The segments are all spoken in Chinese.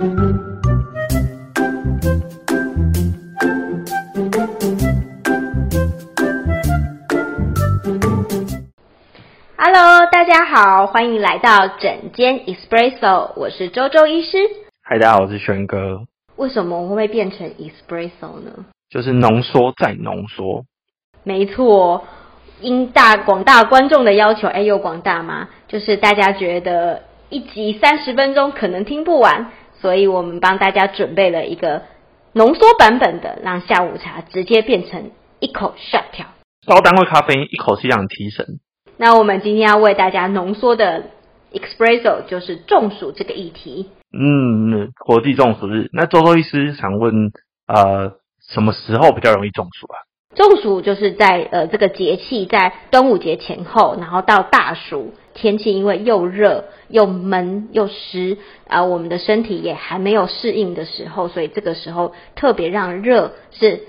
Hello，大家好，欢迎来到整间 Espresso，我是周周医师。嗨，大家好，我是轩哥。为什么我会变成 Espresso 呢？就是浓缩再浓缩。没错，因大广大观众的要求，哎，有广大吗？就是大家觉得一集三十分钟可能听不完，所以我们帮大家准备了一个浓缩版本的，让下午茶直接变成一口 shot 跳，高单位咖啡因一口气让你提神。那我们今天要为大家浓缩的 Espresso 就是中暑这个议题。嗯，国际中暑日。那周周医师想问，呃，什么时候比较容易中暑啊？中暑就是在呃这个节气，在端午节前后，然后到大暑，天气因为又热又闷又湿，啊、我们的身体也还没有适应的时候，所以这个时候特别让热是。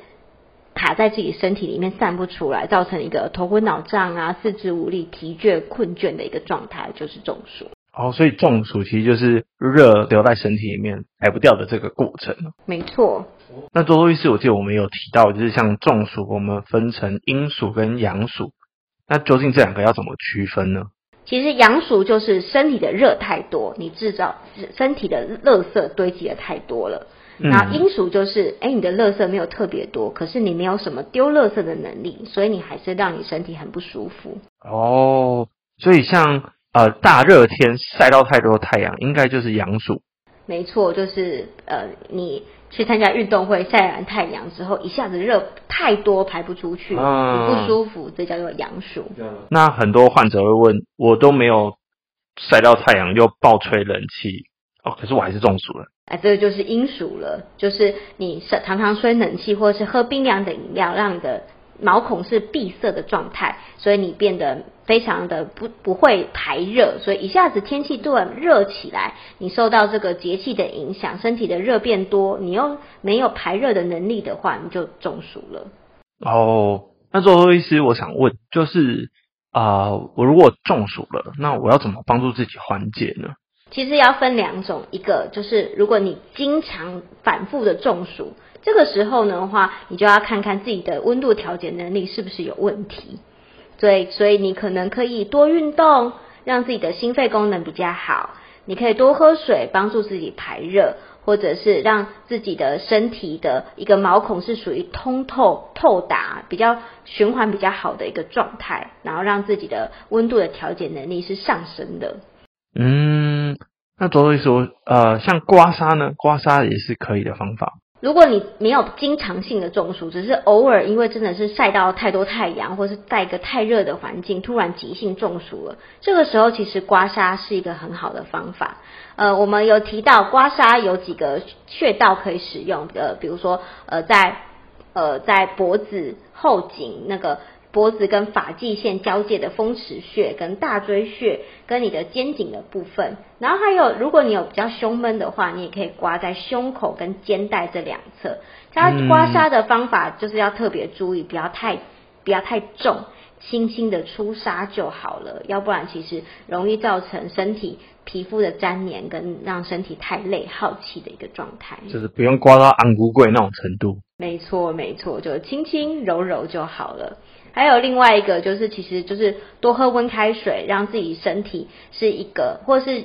卡在自己身体里面散不出来，造成一个头昏脑胀啊、四肢无力、疲倦困倦的一个状态，就是中暑。哦，所以中暑其实就是热留在身体里面排不掉的这个过程。没错。那多多医师，我记得我们有提到，就是像中暑，我们分成阴暑跟阳暑。那究竟这两个要怎么区分呢？其实阳暑就是身体的热太多，你制造身体的垃圾堆积的太多了。然后阴暑就是，哎，你的垃圾没有特别多，可是你没有什么丢垃圾的能力，所以你还是让你身体很不舒服。哦，所以像呃大热天晒到太多太阳，应该就是阳暑。没错，就是呃你去参加运动会晒完太阳之后，一下子热太多排不出去，嗯、你不舒服，这叫做阳暑。那很多患者会问，我都没有晒到太阳，又暴吹冷气，哦，可是我还是中暑了。啊，这个就是阴暑了，就是你常常吹冷气或者是喝冰凉的饮料，让你的毛孔是闭塞的状态，所以你变得非常的不不会排热，所以一下子天气突然热起来，你受到这个节气的影响，身体的热变多，你又没有排热的能力的话，你就中暑了。哦，那周周医师，我想问，就是啊、我如果中暑了，那我要怎么帮助自己缓解呢？其实要分两种，一个就是如果你经常反复的中暑，这个时候的话，你就要看看自己的温度调节能力是不是有问题。对，所以你可能可以多运动，让自己的心肺功能比较好。你可以多喝水，帮助自己排热，或者是让自己的身体的一个毛孔是属于通透透达、比较循环比较好的一个状态，然后让自己的温度的调节能力是上升的。嗯，那周周医师，呃，像刮痧呢？刮痧也是可以的方法。如果你没有经常性的中暑，只是偶尔因为真的是晒到太多太阳，或是在一个太热的环境，突然急性中暑了，这个时候其实刮痧是一个很好的方法。呃，我们有提到刮痧有几个穴道可以使用，呃，比如说呃，在呃在脖子后颈那个。脖子跟发际线交界的风池穴，跟大椎穴，跟你的肩颈的部分，然后还有，如果你有比较胸闷的话，你也可以刮在胸口跟肩带这两侧。它刮痧的方法就是要特别注意，不要太不要太重，轻轻的出痧就好了，要不然其实容易造成身体皮肤的粘连，跟让身体太累耗气的一个状态。就是不用刮到昂古贵那种程度。没错没错，就轻轻揉揉就好了。还有另外一个，就是其实就是多喝温开水，让自己身体是一个，或是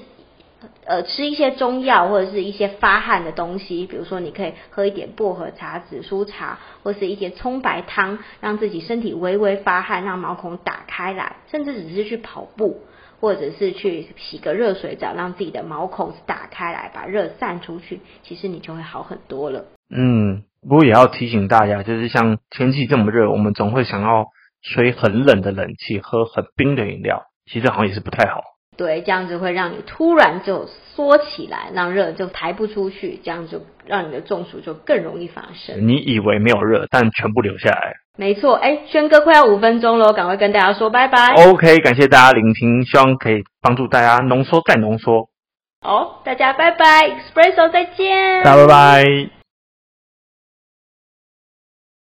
呃吃一些中药或者是一些发汗的东西，比如说你可以喝一点薄荷茶、紫苏茶，或是一些葱白汤，让自己身体微微发汗，让毛孔打开来，甚至只是去跑步，或者是去洗个热水澡，让自己的毛孔打开来，把热散出去，其实你就会好很多了。嗯，不过也要提醒大家，就是像天气这么热，我们总会想要。吹很冷的冷气，喝很冰的饮料，其实好像也是不太好。对，这样子会让你突然就缩起来，让热就排不出去，这样就让你的中暑就更容易发生。你以为没有热，但全部留下来。没错，哎，轩哥快要五分钟了，赶快跟大家说拜拜。OK，感谢大家聆听，希望可以帮助大家浓缩再浓缩。好，大家拜拜，Espresso 再见。大家拜拜。